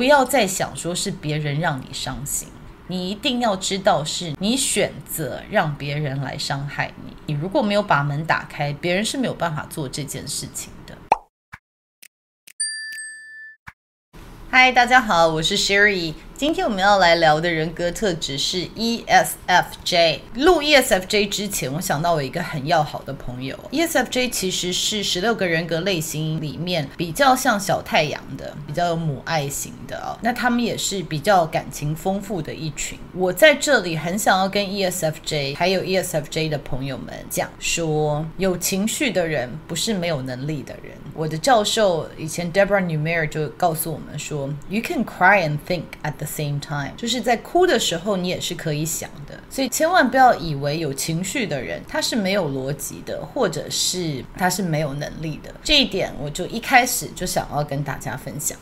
不要再想说是别人让你伤心，你一定要知道是你选择让别人来伤害你。你如果没有把门打开，别人是没有办法做这件事情的。嗨，大家好，我是 Sherry。今天我们要来聊的人格特质是 ESFJ。录 ESFJ 之前，我想到我一个很要好的朋友。ESFJ 其实是十六个人格类型里面比较像小太阳的，比较有母爱型的哦。那他们也是比较感情丰富的一群。我在这里很想要跟 ESFJ 还有 ESFJ 的朋友们讲说，有情绪的人不是没有能力的人。我的教授以前 Deborah Neumayer 就告诉我们说，You can cry and think at the same time，就是在哭的时候，你也是可以想的，所以千万不要以为有情绪的人他是没有逻辑的，或者是他是没有能力的。这一点我就一开始就想要跟大家分享。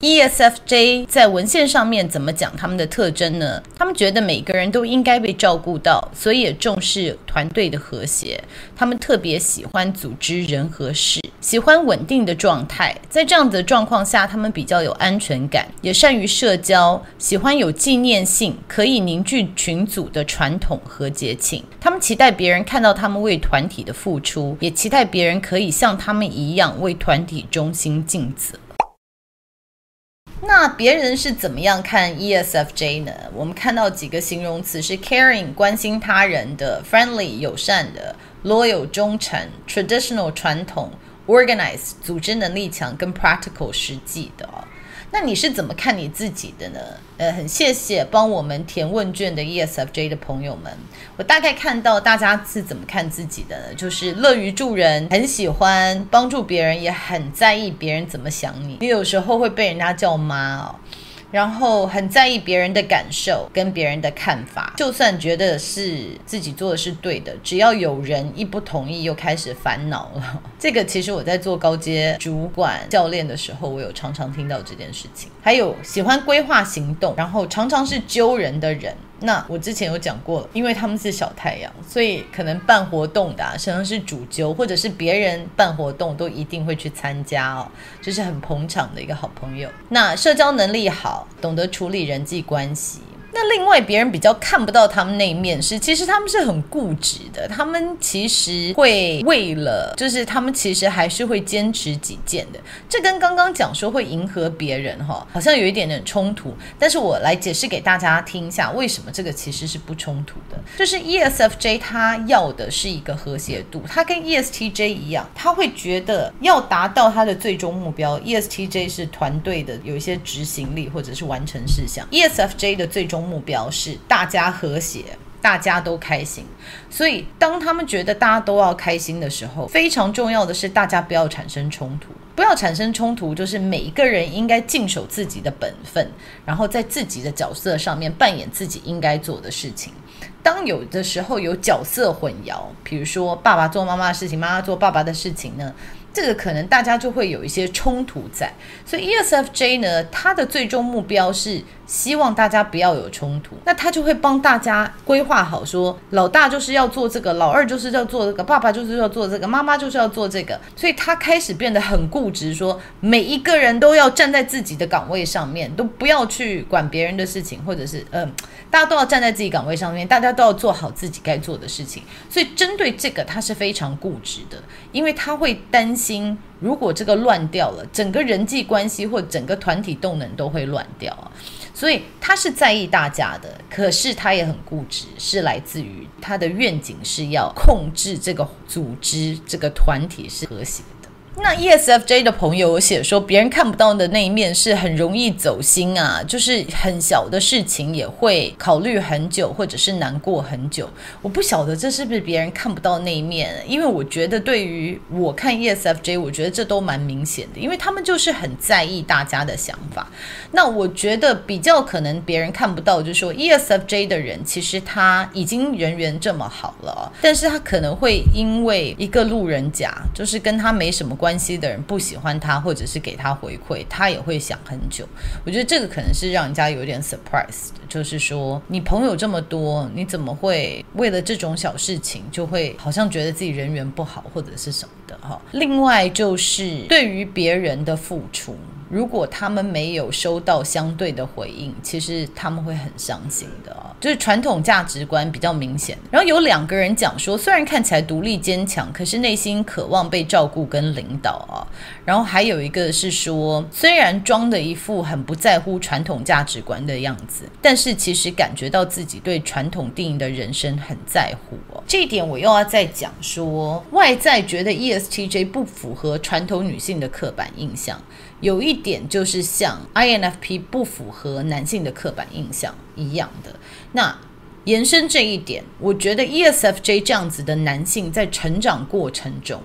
ESFJ 在文献上面怎么讲他们的特征呢？他们觉得每个人都应该被照顾到，所以也重视团队的和谐。他们特别喜欢组织人和事，喜欢稳定的状态。在这样的状况下，他们比较有安全感，也善于社交，喜欢有纪念性、可以凝聚群组的传统和节庆。他们期待别人看到他们为团体的付出，也期待别人可以像他们一样为团体忠心尽责。那别人是怎么样看 ESFJ 呢？我们看到几个形容词是 caring 关心他人的，friendly 友善的，loyal 忠诚，traditional 传统，organize 组织能力强，跟 practical 实际的。那你是怎么看你自己的呢？呃，很谢谢帮我们填问卷的 ESFJ 的朋友们。我大概看到大家是怎么看自己的呢？就是乐于助人，很喜欢帮助别人，也很在意别人怎么想你。你有时候会被人家叫妈哦。然后很在意别人的感受跟别人的看法，就算觉得是自己做的是对的，只要有人一不同意，又开始烦恼了。这个其实我在做高阶主管教练的时候，我有常常听到这件事情。还有喜欢规划行动，然后常常是揪人的人。那我之前有讲过了，因为他们是小太阳，所以可能办活动的啊，可能是主揪，或者是别人办活动都一定会去参加哦，就是很捧场的一个好朋友。那社交能力好，懂得处理人际关系。那另外，别人比较看不到他们那一面是，其实他们是很固执的。他们其实会为了，就是他们其实还是会坚持己见的。这跟刚刚讲说会迎合别人哈，好像有一点点冲突。但是我来解释给大家听一下，为什么这个其实是不冲突的。就是 ESFJ 他要的是一个和谐度，他跟 ESTJ 一样，他会觉得要达到他的最终目标。ESTJ 是团队的有一些执行力或者是完成事项，ESFJ 的最终。目标是大家和谐，大家都开心。所以，当他们觉得大家都要开心的时候，非常重要的是大家不要产生冲突。不要产生冲突，就是每一个人应该尽守自己的本分，然后在自己的角色上面扮演自己应该做的事情。当有的时候有角色混淆，比如说爸爸做妈妈的事情，妈妈做爸爸的事情呢，这个可能大家就会有一些冲突在。所以 ESFJ 呢，他的最终目标是希望大家不要有冲突，那他就会帮大家规划好说，老大就是要做这个，老二就是要做这个，爸爸就是要做这个，妈妈就是要做这个。所以他开始变得很固执，说每一个人都要站在自己的岗位上面，都不要去管别人的事情，或者是嗯、大家都要站在自己岗位上面，大家都要做好自己该做的事情。所以针对这个，他是非常固执的，因为他会担心。如果这个乱掉了，整个人际关系或整个团体动能都会乱掉啊。所以他是在意大家的，可是他也很固执，是来自于他的愿景是要控制这个组织、这个团体是和谐。那 ESFJ 的朋友有写说，别人看不到的那一面是很容易走心啊，就是很小的事情也会考虑很久，或者是难过很久。我不晓得这是不是别人看不到那一面，因为我觉得对于我看 ESFJ，我觉得这都蛮明显的，因为他们就是很在意大家的想法。那我觉得比较可能别人看不到，就是说 ESFJ 的人其实他已经人缘这么好了，但是他可能会因为一个路人甲，就是跟他没什么关。关系的人不喜欢他，或者是给他回馈，他也会想很久。我觉得这个可能是让人家有点 surprise 的，就是说你朋友这么多，你怎么会为了这种小事情就会好像觉得自己人缘不好，或者是什么的？哈。另外就是对于别人的付出。如果他们没有收到相对的回应，其实他们会很伤心的。就是传统价值观比较明显。然后有两个人讲说，虽然看起来独立坚强，可是内心渴望被照顾跟领导啊。然后还有一个是说，虽然装的一副很不在乎传统价值观的样子，但是其实感觉到自己对传统定义的人生很在乎哦。这一点我又要再讲说，外在觉得 ESTJ 不符合传统女性的刻板印象。有一点就是像 INFP 不符合男性的刻板印象一样的，那。延伸这一点，我觉得 ESFJ 这样子的男性在成长过程中，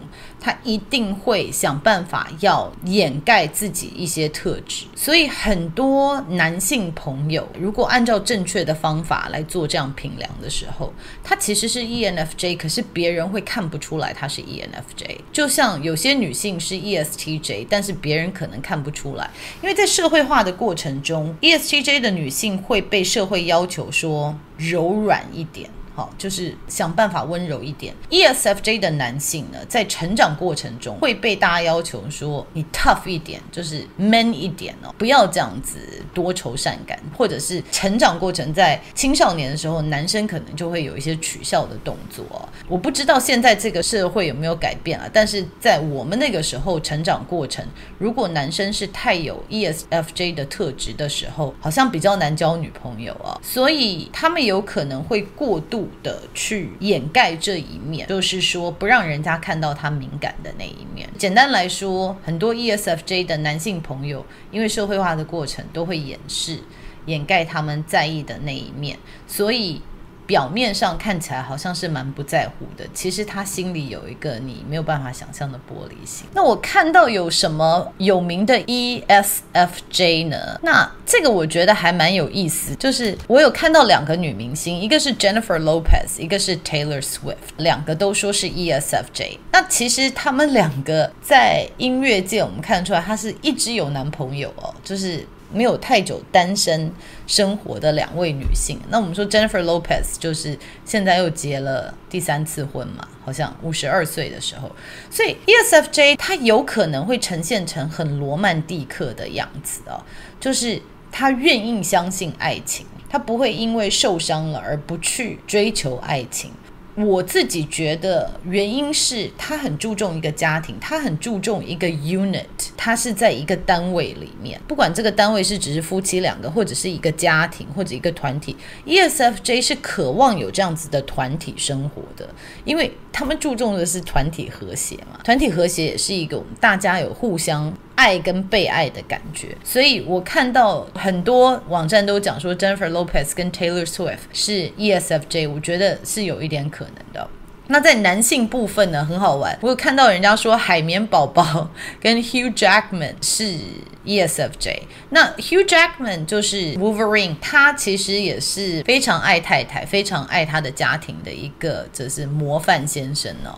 他一定会想办法要掩盖自己一些特质。所以很多男性朋友，如果按照正确的方法来做这样评量的时候，他其实是 ENFJ，可是别人会看不出来他是 ENFJ。就像有些女性是 ESTJ，但是别人可能看不出来，因为在社会化的过程中，ESTJ 的女性会被社会要求说柔软一点。好，就是想办法温柔一点。ESFJ 的男性呢，在成长过程中会被大家要求说你 tough 一点，就是 man 一点哦，不要这样子多愁善感，或者是成长过程在青少年的时候，男生可能就会有一些取笑的动作。我不知道现在这个社会有没有改变啊，但是在我们那个时候成长过程，如果男生是太有 ESFJ 的特质的时候，好像比较难交女朋友啊，所以他们有可能会过度。的去掩盖这一面，就是说不让人家看到他敏感的那一面。简单来说，很多 ESFJ 的男性朋友，因为社会化的过程都会掩饰、掩盖他们在意的那一面，所以。表面上看起来好像是蛮不在乎的，其实他心里有一个你没有办法想象的玻璃心。那我看到有什么有名的 ESFJ 呢？那这个我觉得还蛮有意思，就是我有看到两个女明星，一个是 Jennifer Lopez，一个是 Taylor Swift，两个都说是 ESFJ。那其实他们两个在音乐界，我们看出来，她是一直有男朋友哦，就是。没有太久单身生活的两位女性，那我们说 Jennifer Lopez 就是现在又结了第三次婚嘛，好像五十二岁的时候，所以 ESFJ 他有可能会呈现成很罗曼蒂克的样子哦，就是他愿意相信爱情，他不会因为受伤了而不去追求爱情。我自己觉得原因是他很注重一个家庭，他很注重一个 unit，他是在一个单位里面，不管这个单位是只是夫妻两个，或者是一个家庭，或者一个团体，ESFJ 是渴望有这样子的团体生活的，因为他们注重的是团体和谐嘛，团体和谐也是一个我们大家有互相。爱跟被爱的感觉，所以我看到很多网站都讲说 Jennifer Lopez 跟 Taylor Swift 是 ESFJ，我觉得是有一点可能的。那在男性部分呢，很好玩，我有看到人家说海绵宝宝跟 Hugh Jackman 是 ESFJ。那 Hugh Jackman 就是 Wolverine，他其实也是非常爱太太、非常爱他的家庭的一个，就是模范先生哦。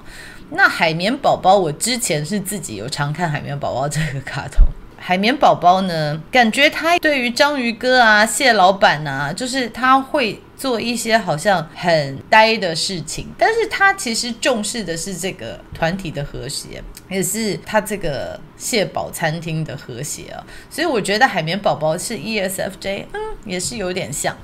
那海绵宝宝，我之前是自己有常看海绵宝宝这个卡通。海绵宝宝呢，感觉他对于章鱼哥啊、蟹老板啊，就是他会做一些好像很呆的事情，但是他其实重视的是这个团体的和谐，也是他这个蟹堡餐厅的和谐啊。所以我觉得海绵宝宝是 ESFJ，嗯，也是有点像。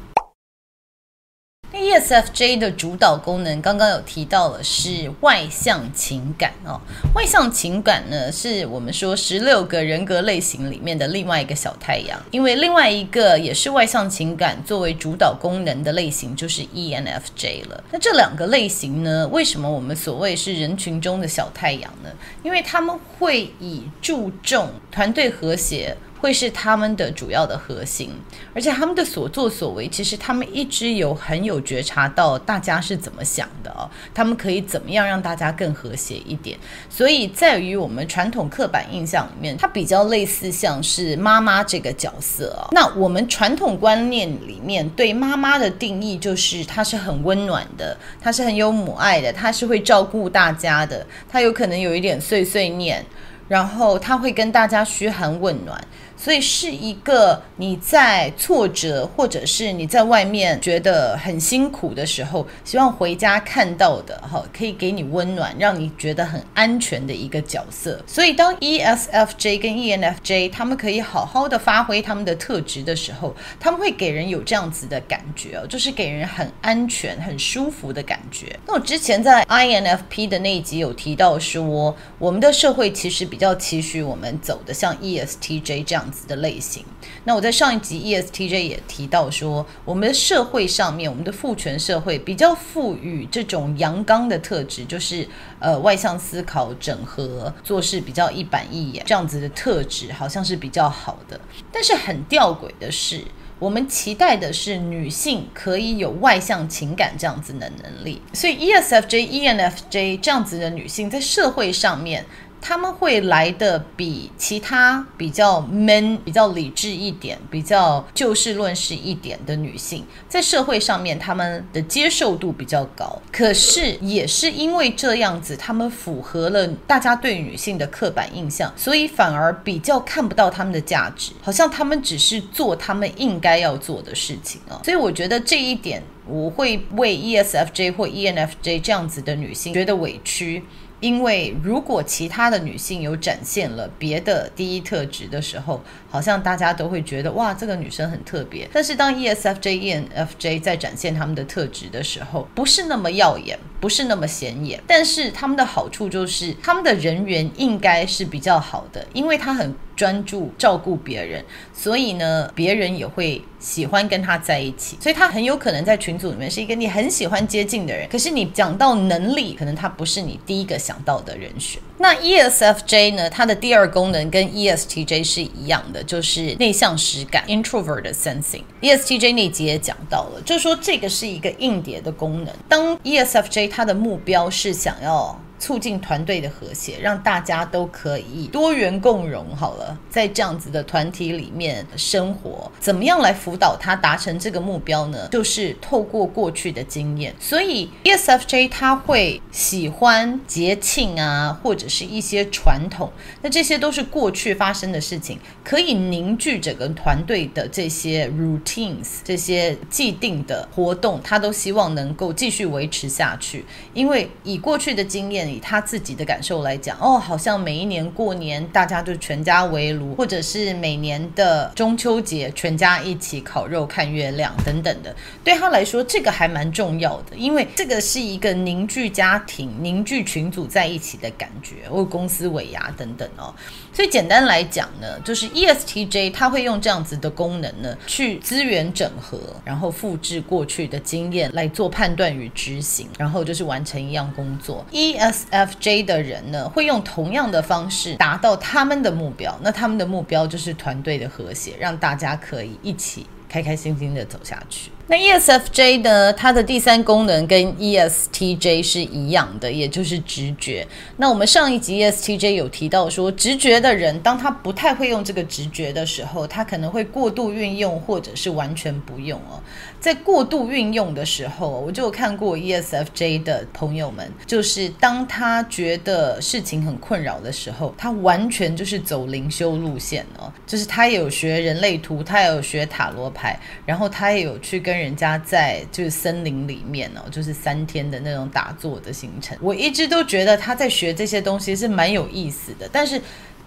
ESFJ 的主导功能，刚刚有提到了是外向情感哦。外向情感呢，是我们说十六个人格类型里面的另外一个小太阳。因为另外一个也是外向情感作为主导功能的类型，就是 ENFJ 了。那这两个类型呢，为什么我们所谓是人群中的小太阳呢？因为他们会以注重团队和谐。会是他们的主要的核心，而且他们的所作所为，其实他们一直有很有觉察到大家是怎么想的哦，他们可以怎么样让大家更和谐一点。所以在于我们传统刻板印象里面，它比较类似像是妈妈这个角色哦。那我们传统观念里面对妈妈的定义就是她是很温暖的，她是很有母爱的，她是会照顾大家的，她有可能有一点碎碎念。然后他会跟大家嘘寒问暖。所以是一个你在挫折，或者是你在外面觉得很辛苦的时候，希望回家看到的哈，可以给你温暖，让你觉得很安全的一个角色。所以当 ESFJ 跟 ENFJ 他们可以好好的发挥他们的特质的时候，他们会给人有这样子的感觉哦，就是给人很安全、很舒服的感觉。那我之前在 INFP 的那一集有提到说，我们的社会其实比较期许我们走的像 ESTJ 这样的类型，那我在上一集 ESTJ 也提到说，我们的社会上面，我们的父权社会比较赋予这种阳刚的特质，就是呃外向思考、整合、做事比较一板一眼这样子的特质，好像是比较好的。但是很吊诡的是，我们期待的是女性可以有外向情感这样子的能力，所以 ESFJ、ENFJ 这样子的女性在社会上面。他们会来的比其他比较 man、比较理智一点、比较就事论事一点的女性，在社会上面他们的接受度比较高。可是也是因为这样子，他们符合了大家对女性的刻板印象，所以反而比较看不到他们的价值，好像他们只是做他们应该要做的事情啊。所以我觉得这一点，我会为 ESFJ 或 ENFJ 这样子的女性觉得委屈。因为如果其他的女性有展现了别的第一特质的时候，好像大家都会觉得哇，这个女生很特别。但是当 ESFJ、ENFJ 在展现他们的特质的时候，不是那么耀眼，不是那么显眼。但是他们的好处就是他们的人缘应该是比较好的，因为他很专注照顾别人，所以呢，别人也会。喜欢跟他在一起，所以他很有可能在群组里面是一个你很喜欢接近的人。可是你讲到能力，可能他不是你第一个想到的人选。那 ESFJ 呢？它的第二功能跟 ESTJ 是一样的，就是内向实感 （introvert sensing）。ESTJ 那集也讲到了，就说这个是一个硬碟的功能。当 ESFJ 它的目标是想要。促进团队的和谐，让大家都可以多元共融。好了，在这样子的团体里面生活，怎么样来辅导他达成这个目标呢？就是透过过去的经验。所以 ESFJ 他会喜欢节庆啊，或者是一些传统，那这些都是过去发生的事情，可以凝聚整个团队的这些 routines，这些既定的活动，他都希望能够继续维持下去，因为以过去的经验。以他自己的感受来讲，哦，好像每一年过年大家就全家围炉，或者是每年的中秋节全家一起烤肉看月亮等等的，对他来说这个还蛮重要的，因为这个是一个凝聚家庭、凝聚群组在一起的感觉，或公司尾牙等等哦。所以简单来讲呢，就是 ESTJ 他会用这样子的功能呢，去资源整合，然后复制过去的经验来做判断与执行，然后就是完成一样工作。ES FJ 的人呢，会用同样的方式达到他们的目标，那他们的目标就是团队的和谐，让大家可以一起开开心心的走下去。那 ESFJ 呢？它的第三功能跟 ESTJ 是一样的，也就是直觉。那我们上一集 ESTJ 有提到说，直觉的人，当他不太会用这个直觉的时候，他可能会过度运用，或者是完全不用哦。在过度运用的时候，我就有看过 ESFJ 的朋友们，就是当他觉得事情很困扰的时候，他完全就是走灵修路线哦，就是他有学人类图，他也有学塔罗牌，然后他也有去跟。跟人家在就是森林里面哦，就是三天的那种打坐的行程，我一直都觉得他在学这些东西是蛮有意思的，但是。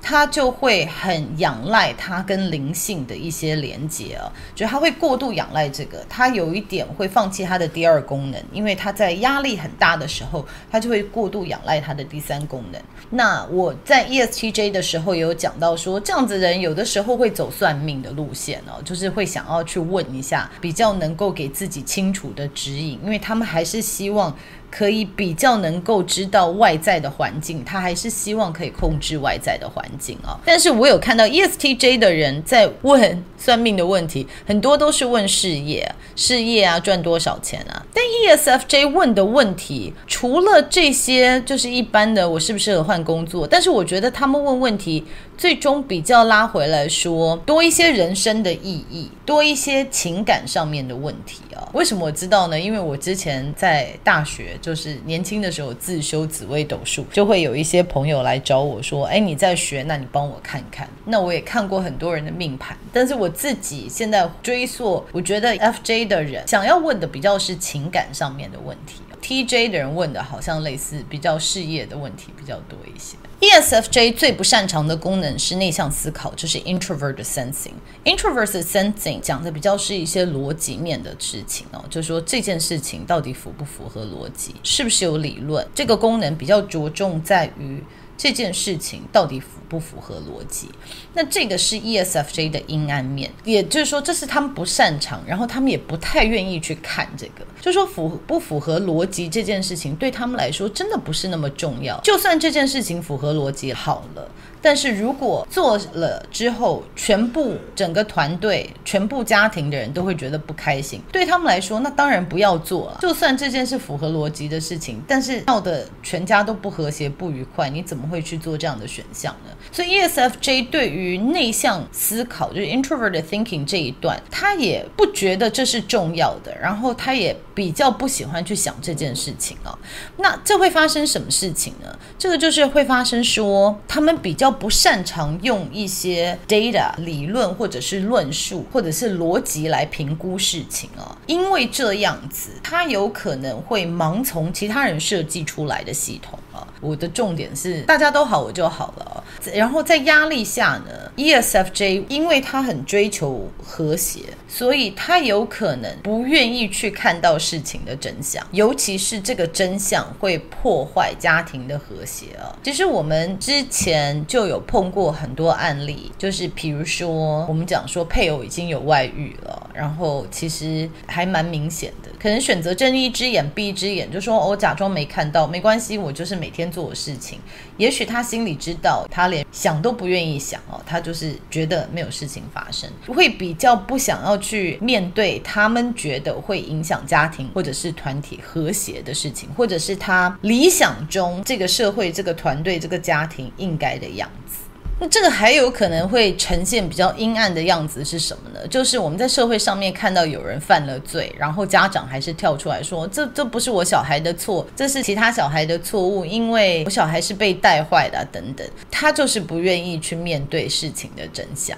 他就会很仰赖他跟灵性的一些连接啊，就他会过度仰赖这个，他有一点会放弃他的第二功能，因为他在压力很大的时候，他就会过度仰赖他的第三功能。那我在 ESTJ 的时候也有讲到说，这样子人有的时候会走算命的路线哦，就是会想要去问一下，比较能够给自己清楚的指引，因为他们还是希望。可以比较能够知道外在的环境，他还是希望可以控制外在的环境啊。但是我有看到 ESTJ 的人在问算命的问题，很多都是问事业、事业啊，赚多少钱啊。但 ESFJ 问的问题，除了这些，就是一般的，我适不适合换工作？但是我觉得他们问问题。最终比较拉回来说，多一些人生的意义，多一些情感上面的问题啊。为什么我知道呢？因为我之前在大学，就是年轻的时候自修紫微斗数，就会有一些朋友来找我说：“哎，你在学，那你帮我看看。”那我也看过很多人的命盘，但是我自己现在追溯，我觉得 FJ 的人想要问的比较是情感上面的问题，TJ 的人问的好像类似比较事业的问题比较多一些。ESFJ 最不擅长的功能是内向思考，就是 introvert sensing。introvert sensing 讲的比较是一些逻辑面的事情哦，就是说这件事情到底符不符合逻辑，是不是有理论？这个功能比较着重在于。这件事情到底符不符合逻辑？那这个是 ESFJ 的阴暗面，也就是说，这是他们不擅长，然后他们也不太愿意去看这个。就说符不符合逻辑这件事情，对他们来说真的不是那么重要。就算这件事情符合逻辑好了。但是如果做了之后，全部整个团队、全部家庭的人都会觉得不开心，对他们来说，那当然不要做了。就算这件事符合逻辑的事情，但是闹得全家都不和谐、不愉快，你怎么会去做这样的选项呢？所以 ESFJ 对于内向思考，就是 introverted thinking 这一段，他也不觉得这是重要的，然后他也比较不喜欢去想这件事情啊。那这会发生什么事情呢？这个就是会发生说，他们比较。不擅长用一些 data 理论或者是论述或者是逻辑来评估事情啊，因为这样子，他有可能会盲从其他人设计出来的系统。我的重点是大家都好我就好了，然后在压力下呢，ESFJ 因为他很追求和谐。所以他有可能不愿意去看到事情的真相，尤其是这个真相会破坏家庭的和谐啊。其实我们之前就有碰过很多案例，就是比如说我们讲说配偶已经有外遇了，然后其实还蛮明显的，可能选择睁一只眼闭一只眼，就说我假装没看到，没关系，我就是每天做的事情。也许他心里知道，他连想都不愿意想哦，他就是觉得没有事情发生，会比较不想要去面对他们觉得会影响家庭或者是团体和谐的事情，或者是他理想中这个社会、这个团队、这个家庭应该的样子。那这个还有可能会呈现比较阴暗的样子是什么呢？就是我们在社会上面看到有人犯了罪，然后家长还是跳出来说：“这这不是我小孩的错，这是其他小孩的错误，因为我小孩是被带坏的等等。”他就是不愿意去面对事情的真相。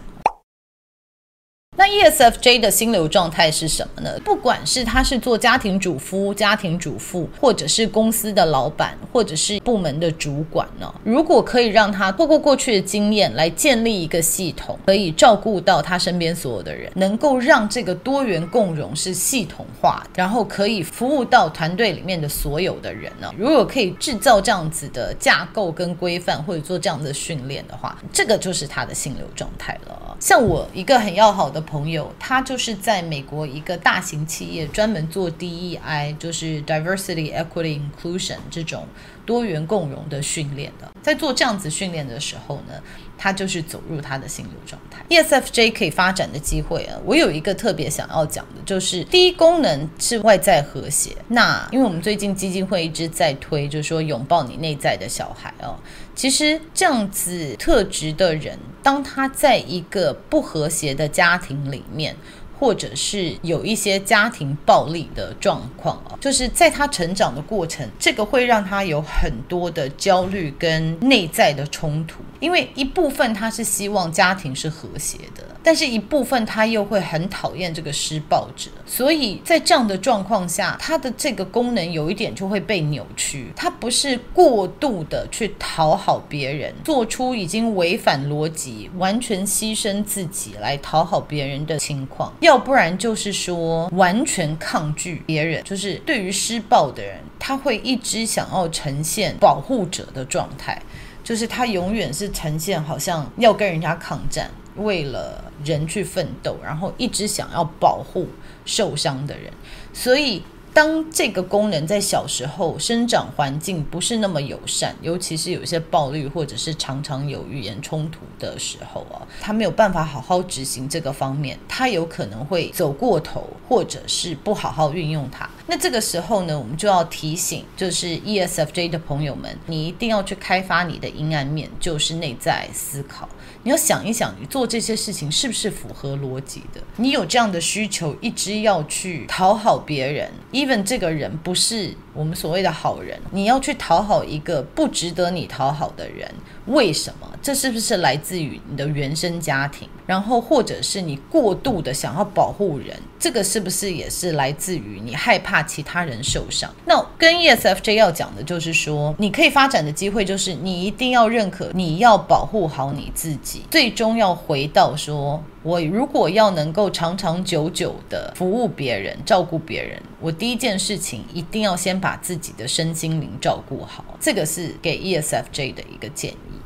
ESFJ 的心流状态是什么呢？不管是他是做家庭主夫、家庭主妇，或者是公司的老板，或者是部门的主管呢？如果可以让他透过过去的经验来建立一个系统，可以照顾到他身边所有的人，能够让这个多元共融是系统化，然后可以服务到团队里面的所有的人呢？如果可以制造这样子的架构跟规范，或者做这样的训练的话，这个就是他的心流状态了。像我一个很要好的朋，朋友他就是在美国一个大型企业，专门做 DEI，就是 Diversity, Equity, Inclusion 这种多元共融的训练的。在做这样子训练的时候呢，他就是走入他的心流状。ESFJ 可以发展的机会啊，我有一个特别想要讲的，就是第一功能是外在和谐。那因为我们最近基金会一直在推，就是说拥抱你内在的小孩哦。其实这样子特质的人，当他在一个不和谐的家庭里面，或者是有一些家庭暴力的状况啊，就是在他成长的过程，这个会让他有很多的焦虑跟内在的冲突，因为一部分他是希望家庭是和谐的。但是一部分他又会很讨厌这个施暴者，所以在这样的状况下，他的这个功能有一点就会被扭曲。他不是过度的去讨好别人，做出已经违反逻辑、完全牺牲自己来讨好别人的情况，要不然就是说完全抗拒别人，就是对于施暴的人，他会一直想要呈现保护者的状态，就是他永远是呈现好像要跟人家抗战。为了人去奋斗，然后一直想要保护受伤的人，所以当这个功能在小时候生长环境不是那么友善，尤其是有一些暴力或者是常常有语言冲突的时候啊，他没有办法好好执行这个方面，他有可能会走过头，或者是不好好运用它。那这个时候呢，我们就要提醒，就是 ESFJ 的朋友们，你一定要去开发你的阴暗面，就是内在思考。你要想一想，你做这些事情是不是符合逻辑的？你有这样的需求，一直要去讨好别人，even 这个人不是我们所谓的好人，你要去讨好一个不值得你讨好的人，为什么？这是不是来自于你的原生家庭？然后，或者是你过度的想要保护人，这个是不是也是来自于你害怕其他人受伤？那跟 ESFJ 要讲的就是说，你可以发展的机会就是你一定要认可，你要保护好你自己，最终要回到说，我如果要能够长长久久的服务别人、照顾别人，我第一件事情一定要先把自己的身心灵照顾好，这个是给 ESFJ 的一个建议。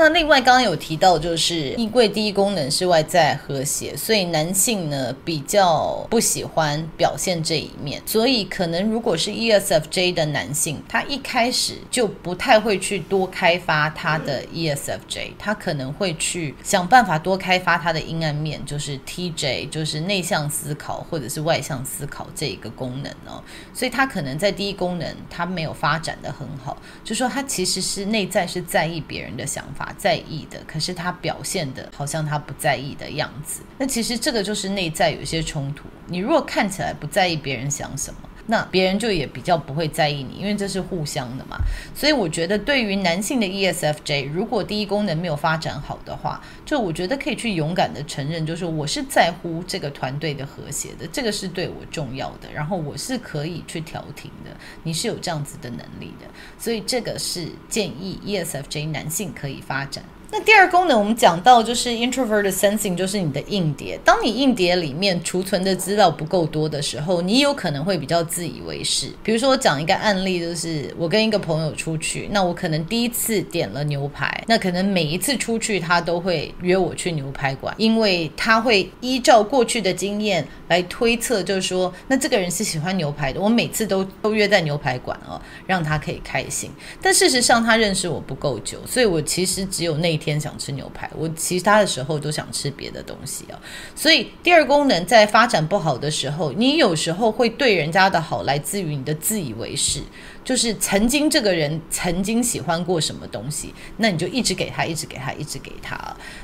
那另外刚刚有提到，就是衣柜第一功能是外在和谐，所以男性呢比较不喜欢表现这一面，所以可能如果是 ESFJ 的男性，他一开始就不太会去多开发他的 ESFJ，他可能会去想办法多开发他的阴暗面，就是 TJ，就是内向思考或者是外向思考这一个功能哦，所以他可能在第一功能他没有发展的很好，就说他其实是内在是在意别人的想法。在意的，可是他表现的好像他不在意的样子。那其实这个就是内在有一些冲突。你如果看起来不在意别人想什么，那别人就也比较不会在意你，因为这是互相的嘛。所以我觉得，对于男性的 ESFJ，如果第一功能没有发展好的话，就我觉得可以去勇敢的承认，就是我是在乎这个团队的和谐的，这个是对我重要的，然后我是可以去调停的。你是有这样子的能力的，所以这个是建议 ESFJ 男性可以发展。那第二功能，我们讲到就是 introvert sensing，就是你的硬碟。当你硬碟里面储存的资料不够多的时候，你有可能会比较自以为是。比如说，我讲一个案例，就是我跟一个朋友出去，那我可能第一次点了牛排，那可能每一次出去他都会约我去牛排馆，因为他会依照过去的经验来推测，就是说，那这个人是喜欢牛排的，我每次都都约在牛排馆哦，让他可以开心。但事实上，他认识我不够久，所以我其实只有那。天想吃牛排，我其他的时候都想吃别的东西啊。所以第二功能在发展不好的时候，你有时候会对人家的好来自于你的自以为是。就是曾经这个人曾经喜欢过什么东西，那你就一直给他，一直给他，一直给他。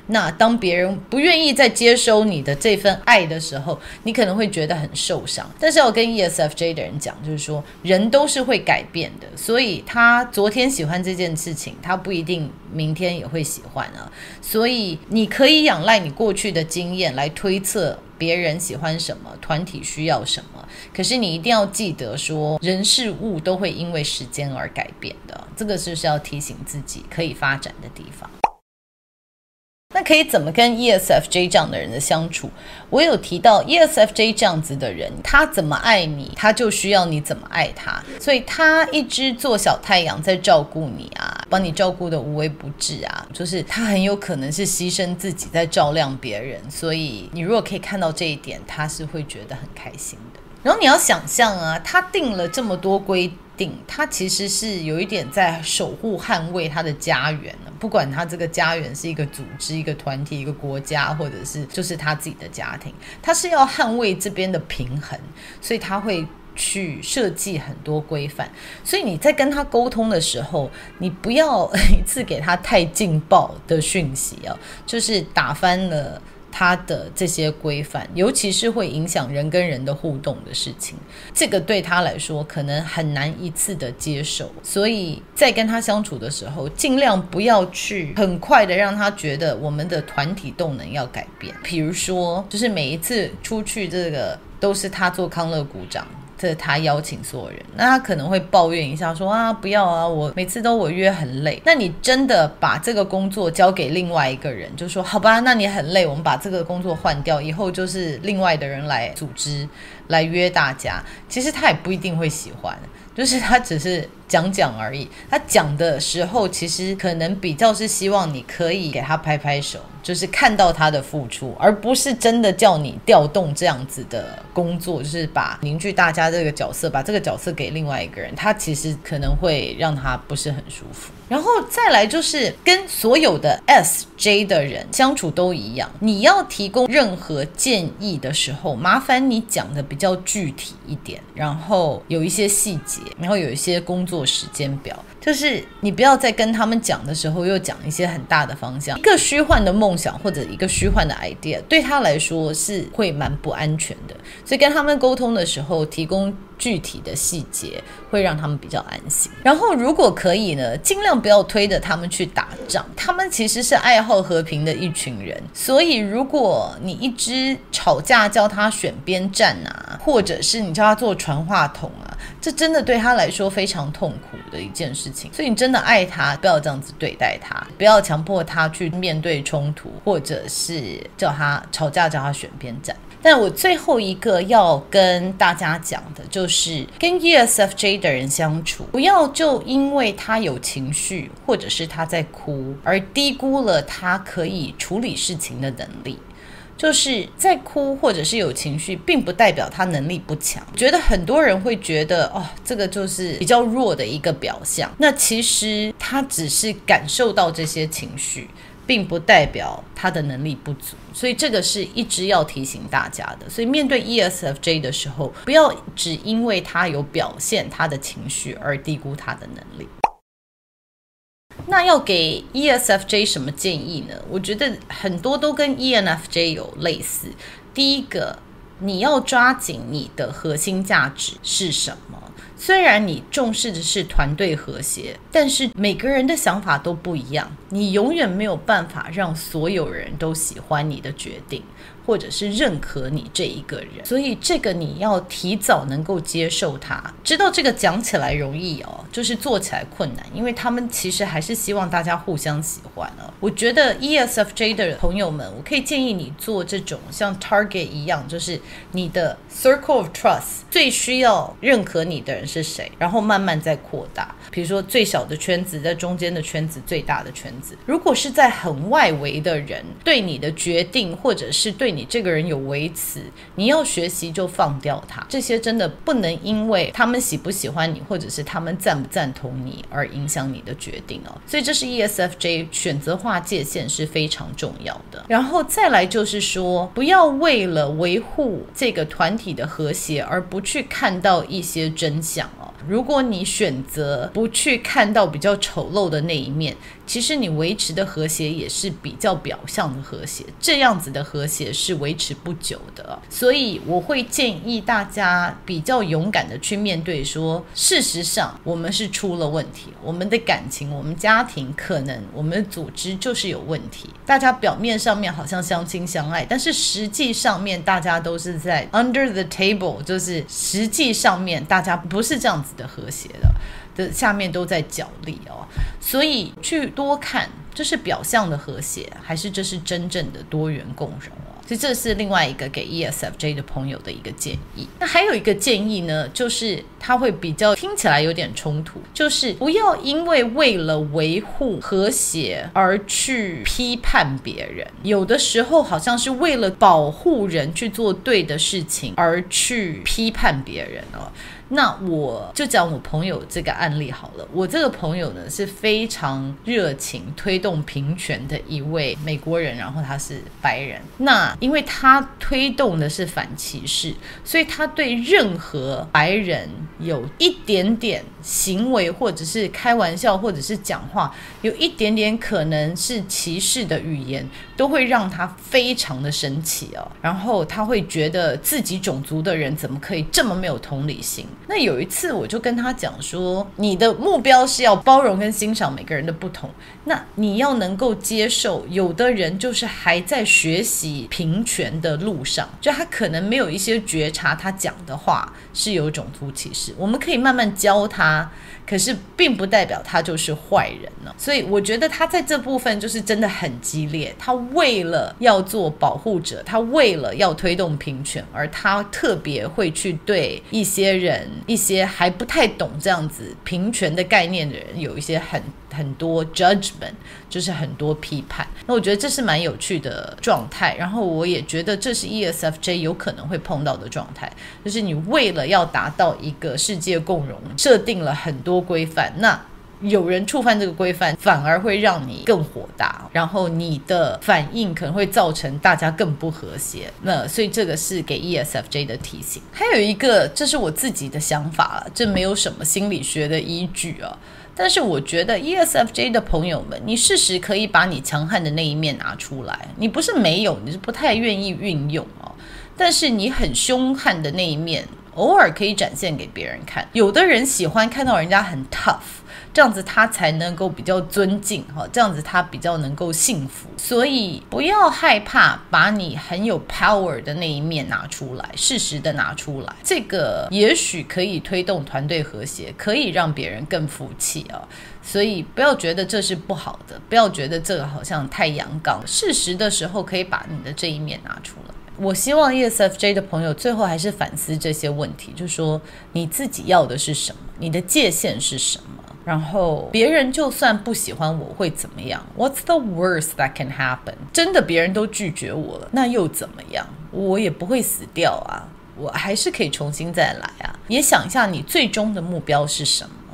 那当别人不愿意再接收你的这份爱的时候，你可能会觉得很受伤。但是要跟 ESFJ 的人讲，就是说人都是会改变的，所以他昨天喜欢这件事情，他不一定明天也会喜欢啊。所以你可以仰赖你过去的经验来推测。别人喜欢什么，团体需要什么，可是你一定要记得说，人事物都会因为时间而改变的，这个就是要提醒自己可以发展的地方。那可以怎么跟 ESFJ 这样的人的相处？我有提到 ESFJ 这样子的人，他怎么爱你，他就需要你怎么爱他，所以他一直做小太阳在照顾你啊，帮你照顾的无微不至啊，就是他很有可能是牺牲自己在照亮别人，所以你如果可以看到这一点，他是会觉得很开心的。然后你要想象啊，他定了这么多规定，他其实是有一点在守护、捍卫他的家园。不管他这个家园是一个组织、一个团体、一个国家，或者是就是他自己的家庭，他是要捍卫这边的平衡，所以他会去设计很多规范。所以你在跟他沟通的时候，你不要 一次给他太劲爆的讯息啊，就是打翻了。他的这些规范，尤其是会影响人跟人的互动的事情，这个对他来说可能很难一次的接受。所以在跟他相处的时候，尽量不要去很快的让他觉得我们的团体动能要改变。比如说，就是每一次出去，这个都是他做康乐鼓掌。这他邀请所有人，那他可能会抱怨一下说啊，不要啊，我每次都我约很累。那你真的把这个工作交给另外一个人，就说好吧，那你很累，我们把这个工作换掉，以后就是另外的人来组织，来约大家。其实他也不一定会喜欢，就是他只是讲讲而已。他讲的时候，其实可能比较是希望你可以给他拍拍手，就是看到他的付出，而不是真的叫你调动这样子的工作，就是把凝聚大家这个角色，把这个角色给另外一个人，他其实可能会让他不是很舒服。然后再来就是跟所有的 S J 的人相处都一样，你要提供任何建议的时候，麻烦你讲的比较具体一点，然后有一些细节，然后有一些工作时间表，就是你不要在跟他们讲的时候又讲一些很大的方向，一个虚幻的梦想或者一个虚幻的 idea，对他来说是会蛮不安全的，所以跟他们沟通的时候提供。具体的细节会让他们比较安心。然后，如果可以呢，尽量不要推着他们去打仗。他们其实是爱好和平的一群人，所以如果你一直吵架叫他选边站啊，或者是你叫他做传话筒啊，这真的对他来说非常痛苦的一件事情。所以你真的爱他，不要这样子对待他，不要强迫他去面对冲突，或者是叫他吵架叫他选边站。但我最后一个要跟大家讲的就是，跟 ESFJ 的人相处，不要就因为他有情绪或者是他在哭，而低估了他可以处理事情的能力。就是在哭或者是有情绪，并不代表他能力不强。觉得很多人会觉得，哦，这个就是比较弱的一个表象。那其实他只是感受到这些情绪。并不代表他的能力不足，所以这个是一直要提醒大家的。所以面对 ESFJ 的时候，不要只因为他有表现他的情绪而低估他的能力。那要给 ESFJ 什么建议呢？我觉得很多都跟 ENFJ 有类似。第一个，你要抓紧你的核心价值是什么？虽然你重视的是团队和谐，但是每个人的想法都不一样，你永远没有办法让所有人都喜欢你的决定。或者是认可你这一个人，所以这个你要提早能够接受他，知道这个讲起来容易哦，就是做起来困难，因为他们其实还是希望大家互相喜欢哦。我觉得 ESFJ 的朋友们，我可以建议你做这种像 Target 一样，就是你的 Circle of Trust 最需要认可你的人是谁，然后慢慢再扩大，比如说最小的圈子，在中间的圈子，最大的圈子。如果是在很外围的人对你的决定，或者是对你这个人有维持，你要学习就放掉他。这些真的不能因为他们喜不喜欢你，或者是他们赞不赞同你而影响你的决定哦。所以这是 ESFJ 选择划界限是非常重要的。然后再来就是说，不要为了维护这个团体的和谐而不去看到一些真相哦。如果你选择不去看到比较丑陋的那一面，其实你维持的和谐也是比较表象的和谐，这样子的和谐是维持不久的。所以我会建议大家比较勇敢的去面对说，事实上我们是出了问题，我们的感情、我们家庭可能我们的组织就是有问题。大家表面上面好像相亲相爱，但是实际上面大家都是在 under the table，就是实际上面大家不是这样子的和谐的。的下面都在角力哦，所以去多看，这是表象的和谐，还是这是真正的多元共融哦？所以这是另外一个给 ESFJ 的朋友的一个建议。那还有一个建议呢，就是他会比较听起来有点冲突，就是不要因为为了维护和谐而去批判别人，有的时候好像是为了保护人去做对的事情而去批判别人哦。那我就讲我朋友这个案例好了。我这个朋友呢是非常热情推动平权的一位美国人，然后他是白人。那因为他推动的是反歧视，所以他对任何白人有一点点行为，或者是开玩笑，或者是讲话，有一点点可能是歧视的语言，都会让他非常的生气哦。然后他会觉得自己种族的人怎么可以这么没有同理心？那有一次，我就跟他讲说，你的目标是要包容跟欣赏每个人的不同，那你要能够接受，有的人就是还在学习平权的路上，就他可能没有一些觉察，他讲的话是有种族歧视，我们可以慢慢教他。可是并不代表他就是坏人呢。所以我觉得他在这部分就是真的很激烈。他为了要做保护者，他为了要推动平权，而他特别会去对一些人、一些还不太懂这样子平权的概念的人，有一些很很多 judgment，就是很多批判。那我觉得这是蛮有趣的状态。然后我也觉得这是 ESFJ 有可能会碰到的状态，就是你为了要达到一个世界共融，设定了很多。规范，那有人触犯这个规范，反而会让你更火大，然后你的反应可能会造成大家更不和谐。那所以这个是给 ESFJ 的提醒。还有一个，这是我自己的想法了，这没有什么心理学的依据啊。但是我觉得 ESFJ 的朋友们，你事实可以把你强悍的那一面拿出来。你不是没有，你是不太愿意运用哦。但是你很凶悍的那一面。偶尔可以展现给别人看，有的人喜欢看到人家很 tough，这样子他才能够比较尊敬哈，这样子他比较能够幸福。所以不要害怕把你很有 power 的那一面拿出来，适时的拿出来，这个也许可以推动团队和谐，可以让别人更服气啊。所以不要觉得这是不好的，不要觉得这个好像太阳刚，适时的时候可以把你的这一面拿出来。我希望 ESFJ 的朋友最后还是反思这些问题，就说你自己要的是什么，你的界限是什么，然后别人就算不喜欢我会怎么样？What's the worst that can happen？真的别人都拒绝我了，那又怎么样？我也不会死掉啊，我还是可以重新再来啊。也想一下你最终的目标是什么？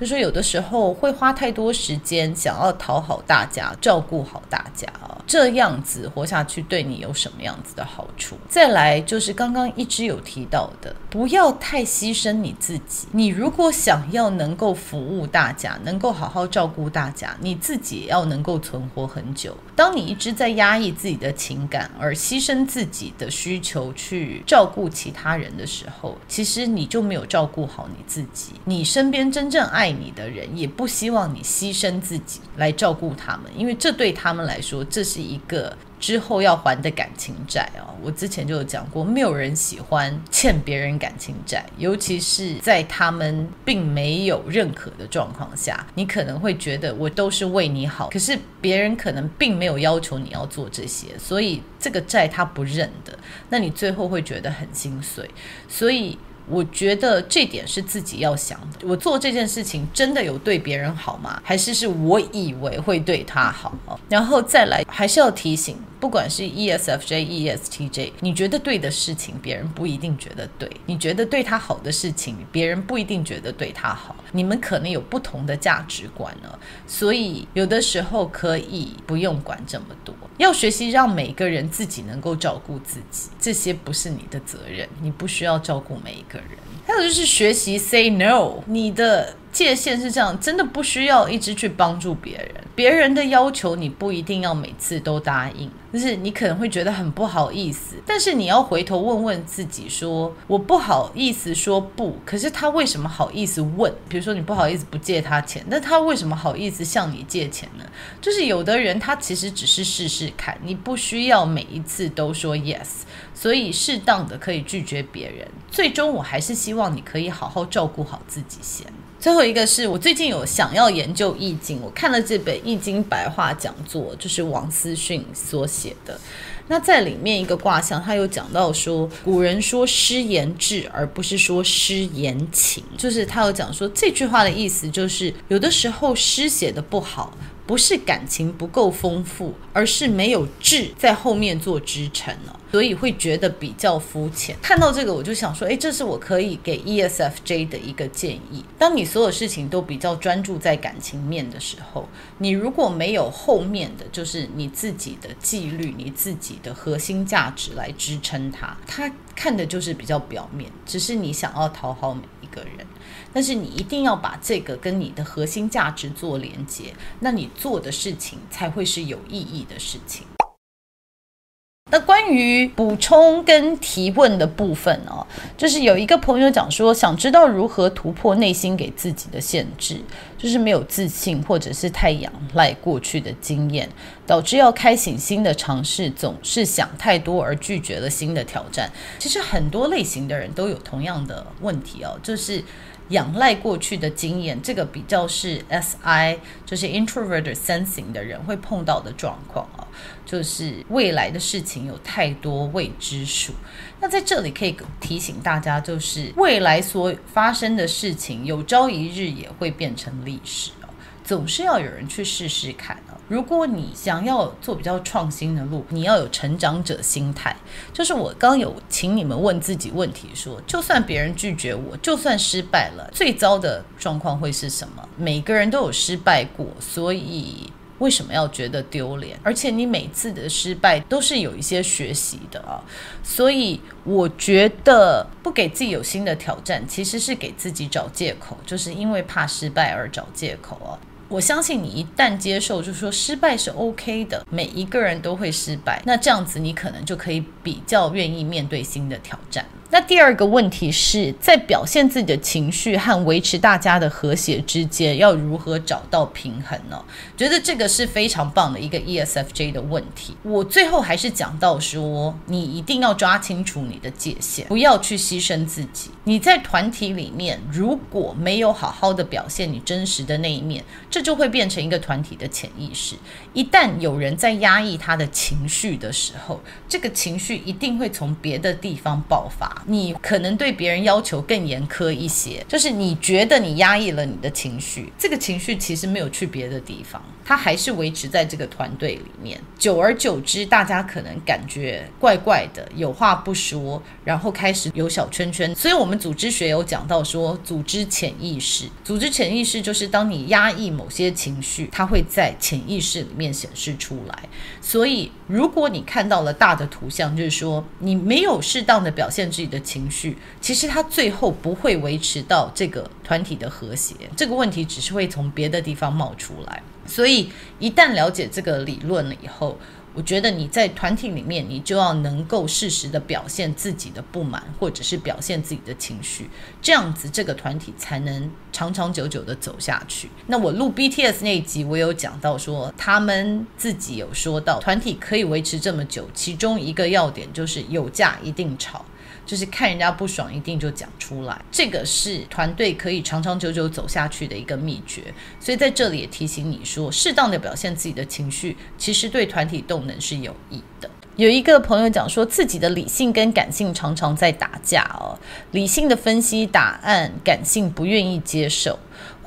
就说有的时候会花太多时间想要讨好大家，照顾好大家啊，这样子活下去对你有什么样子的好处？再来就是刚刚一直有提到的，不要太牺牲你自己。你如果想要能够服务大家，能够好好照顾大家，你自己也要能够存活很久。当你一直在压抑自己的情感，而牺牲自己的需求去照顾其他人的时候，其实你就没有照顾好你自己。你身边真正爱爱你的人也不希望你牺牲自己来照顾他们，因为这对他们来说，这是一个之后要还的感情债哦。我之前就有讲过，没有人喜欢欠别人感情债，尤其是在他们并没有认可的状况下，你可能会觉得我都是为你好，可是别人可能并没有要求你要做这些，所以这个债他不认的，那你最后会觉得很心碎，所以。我觉得这点是自己要想的。我做这件事情真的有对别人好吗？还是是我以为会对他好？然后再来，还是要提醒，不管是 ESFJ、ESTJ，你觉得对的事情，别人不一定觉得对；你觉得对他好的事情，别人不一定觉得对他好。你们可能有不同的价值观呢，所以有的时候可以不用管这么多。要学习让每个人自己能够照顾自己，这些不是你的责任，你不需要照顾每一个人。还有就是学习 say no，你的。界限是这样，真的不需要一直去帮助别人。别人的要求你不一定要每次都答应，就是你可能会觉得很不好意思。但是你要回头问问自己说，我不好意思说不，可是他为什么好意思问？比如说你不好意思不借他钱，那他为什么好意思向你借钱呢？就是有的人他其实只是试试看，你不需要每一次都说 yes，所以适当的可以拒绝别人。最终我还是希望你可以好好照顾好自己先。最后一个是我最近有想要研究易经，我看了这本易经白话讲座，就是王思训所写的。那在里面一个卦象，他有讲到说，古人说诗言志，而不是说诗言情，就是他有讲说这句话的意思就是，有的时候诗写得不好。不是感情不够丰富，而是没有志在后面做支撑了，所以会觉得比较肤浅。看到这个，我就想说，诶，这是我可以给 ESFJ 的一个建议。当你所有事情都比较专注在感情面的时候，你如果没有后面的就是你自己的纪律、你自己的核心价值来支撑它，它看的就是比较表面，只是你想要讨好每一个人。但是你一定要把这个跟你的核心价值做连接，那你做的事情才会是有意义的事情。那关于补充跟提问的部分哦，就是有一个朋友讲说，想知道如何突破内心给自己的限制，就是没有自信或者是太仰赖过去的经验，导致要开启新的尝试，总是想太多而拒绝了新的挑战。其实很多类型的人都有同样的问题哦，就是。仰赖过去的经验，这个比较是 SI，就是 introvert sensing 的人会碰到的状况啊，就是未来的事情有太多未知数。那在这里可以提醒大家，就是未来所发生的事情，有朝一日也会变成历史，总是要有人去试试看啊。如果你想要做比较创新的路，你要有成长者心态。就是我刚有请你们问自己问题说，就算别人拒绝我，就算失败了，最糟的状况会是什么？每个人都有失败过，所以为什么要觉得丢脸？而且你每次的失败都是有一些学习的啊。所以我觉得不给自己有新的挑战，其实是给自己找借口，就是因为怕失败而找借口啊。我相信你一旦接受，就是说失败是 OK 的，每一个人都会失败，那这样子你可能就可以比较愿意面对新的挑战。那第二个问题是在表现自己的情绪和维持大家的和谐之间，要如何找到平衡呢？觉得这个是非常棒的一个 ESFJ 的问题。我最后还是讲到说，你一定要抓清楚你的界限，不要去牺牲自己。你在团体里面如果没有好好的表现你真实的那一面，这就会变成一个团体的潜意识。一旦有人在压抑他的情绪的时候，这个情绪一定会从别的地方爆发。你可能对别人要求更严苛一些，就是你觉得你压抑了你的情绪，这个情绪其实没有去别的地方，它还是维持在这个团队里面。久而久之，大家可能感觉怪怪的，有话不说，然后开始有小圈圈。所以，我们组织学有讲到说，组织潜意识，组织潜意识就是当你压抑某些情绪，它会在潜意识里面显示出来。所以，如果你看到了大的图像，就是说你没有适当的表现自己。的情绪，其实它最后不会维持到这个团体的和谐，这个问题只是会从别的地方冒出来。所以一旦了解这个理论了以后，我觉得你在团体里面，你就要能够适时的表现自己的不满，或者是表现自己的情绪，这样子这个团体才能长长久久的走下去。那我录 BTS 那一集，我有讲到说，他们自己有说到，团体可以维持这么久，其中一个要点就是有架一定吵。就是看人家不爽，一定就讲出来，这个是团队可以长长久久走下去的一个秘诀。所以在这里也提醒你说，适当的表现自己的情绪，其实对团体动能是有益的。有一个朋友讲说，自己的理性跟感性常常在打架哦，理性的分析答案，感性不愿意接受。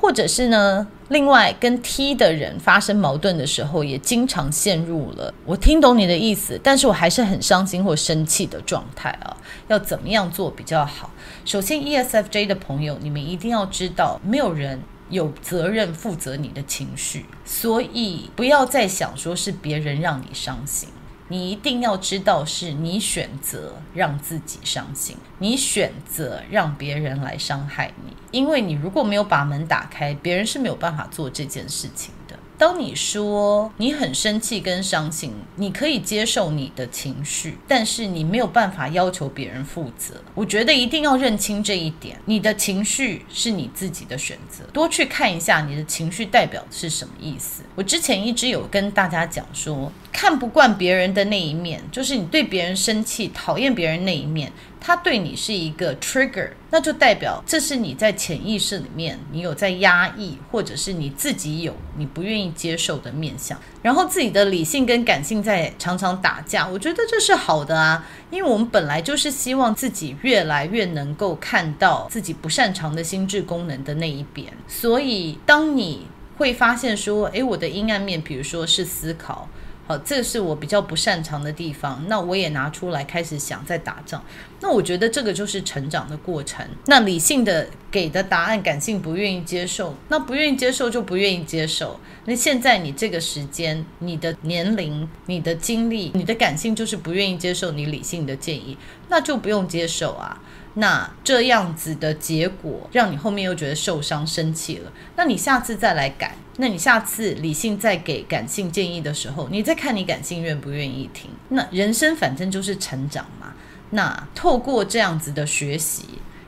或者是呢，另外跟 T 的人发生矛盾的时候，也经常陷入了我听懂你的意思，但是我还是很伤心或生气的状态啊。要怎么样做比较好？首先，ESFJ 的朋友，你们一定要知道，没有人有责任负责你的情绪，所以不要再想说是别人让你伤心。你一定要知道，是你选择让自己伤心，你选择让别人来伤害你，因为你如果没有把门打开，别人是没有办法做这件事情的。当你说你很生气跟伤心，你可以接受你的情绪，但是你没有办法要求别人负责。我觉得一定要认清这一点，你的情绪是你自己的选择。多去看一下你的情绪代表是什么意思。我之前一直有跟大家讲说，看不惯别人的那一面，就是你对别人生气、讨厌别人那一面。他对你是一个 trigger，那就代表这是你在潜意识里面你有在压抑，或者是你自己有你不愿意接受的面相，然后自己的理性跟感性在常常打架。我觉得这是好的啊，因为我们本来就是希望自己越来越能够看到自己不擅长的心智功能的那一边，所以当你会发现说，诶，我的阴暗面，比如说是思考。好，这是我比较不擅长的地方，那我也拿出来开始想在打仗。那我觉得这个就是成长的过程。那理性的给的答案，感性不愿意接受，那不愿意接受就不愿意接受。那现在你这个时间、你的年龄、你的经历、你的感性就是不愿意接受你理性的建议，那就不用接受啊。那这样子的结果，让你后面又觉得受伤、生气了。那你下次再来改，那你下次理性再给感性建议的时候，你再看你感性愿不愿意听。那人生反正就是成长嘛。那透过这样子的学习，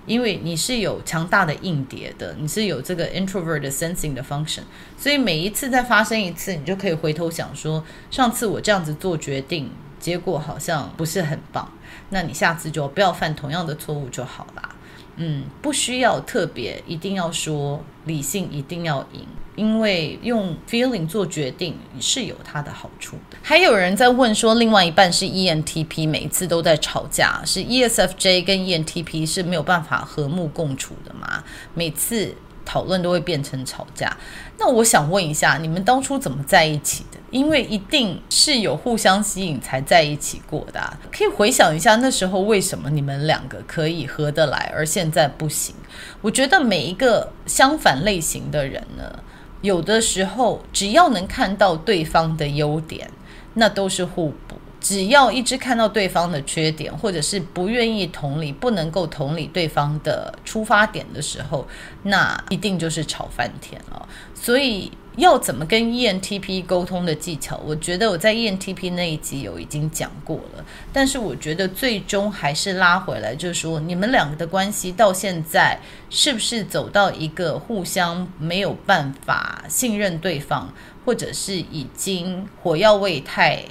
因为你是有强大的硬碟的，你是有这个 introvert sensing 的 function，所以每一次再发生一次，你就可以回头想说，上次我这样子做决定。结果好像不是很棒，那你下次就不要犯同样的错误就好啦。嗯，不需要特别一定要说理性一定要赢，因为用 feeling 做决定是有它的好处的。还有人在问说，另外一半是 ENTP，每一次都在吵架，是 ESFJ 跟 ENTP 是没有办法和睦共处的吗？每次。讨论都会变成吵架，那我想问一下，你们当初怎么在一起的？因为一定是有互相吸引才在一起过的啊，可以回想一下那时候为什么你们两个可以合得来，而现在不行？我觉得每一个相反类型的人呢，有的时候只要能看到对方的优点，那都是互补。只要一直看到对方的缺点，或者是不愿意同理、不能够同理对方的出发点的时候，那一定就是吵翻天了。所以要怎么跟 ENTP 沟通的技巧，我觉得我在 ENTP 那一集有已经讲过了。但是我觉得最终还是拉回来，就是说你们两个的关系到现在是不是走到一个互相没有办法信任对方，或者是已经火药味太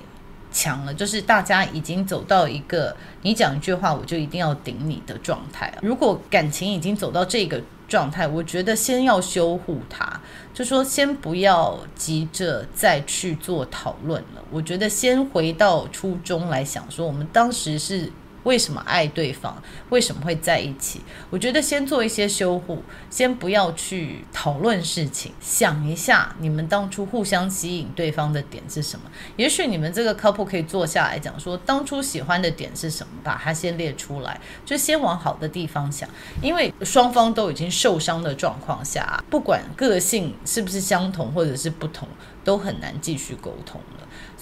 强了，就是大家已经走到一个你讲一句话我就一定要顶你的状态。如果感情已经走到这个状态，我觉得先要修护它，就说先不要急着再去做讨论了。我觉得先回到初衷来想，说我们当时是。为什么爱对方？为什么会在一起？我觉得先做一些修护，先不要去讨论事情，想一下你们当初互相吸引对方的点是什么？也许你们这个 couple 可以坐下来讲说，当初喜欢的点是什么，把它先列出来，就先往好的地方想。因为双方都已经受伤的状况下，不管个性是不是相同或者是不同，都很难继续沟通。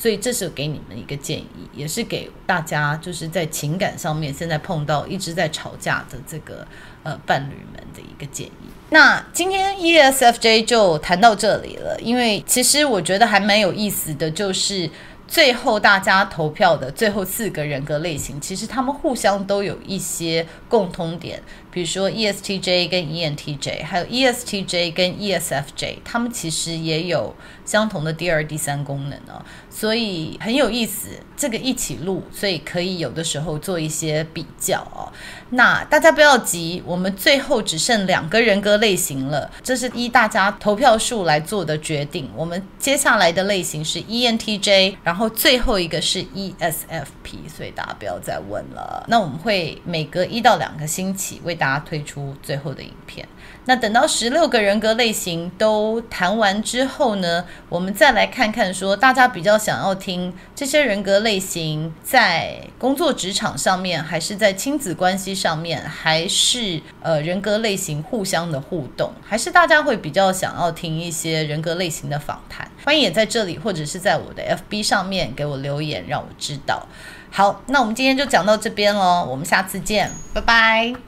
所以这是给你们一个建议，也是给大家就是在情感上面现在碰到一直在吵架的这个呃伴侣们的一个建议。那今天 ESFJ 就谈到这里了，因为其实我觉得还蛮有意思的，就是。最后大家投票的最后四个人格类型，其实他们互相都有一些共通点，比如说 ESTJ 跟 ENTJ，还有 ESTJ 跟 ESFJ，他们其实也有相同的第二、第三功能哦，所以很有意思。这个一起录，所以可以有的时候做一些比较哦。那大家不要急，我们最后只剩两个人格类型了，这是依大家投票数来做的决定。我们接下来的类型是 ENTJ，然后最后一个是 ESFP，所以大家不要再问了。那我们会每隔一到两个星期为大大家推出最后的影片。那等到十六个人格类型都谈完之后呢，我们再来看看说大家比较想要听这些人格类型在工作职场上面，还是在亲子关系上面，还是呃人格类型互相的互动，还是大家会比较想要听一些人格类型的访谈？欢迎也在这里或者是在我的 FB 上面给我留言，让我知道。好，那我们今天就讲到这边喽，我们下次见，拜拜。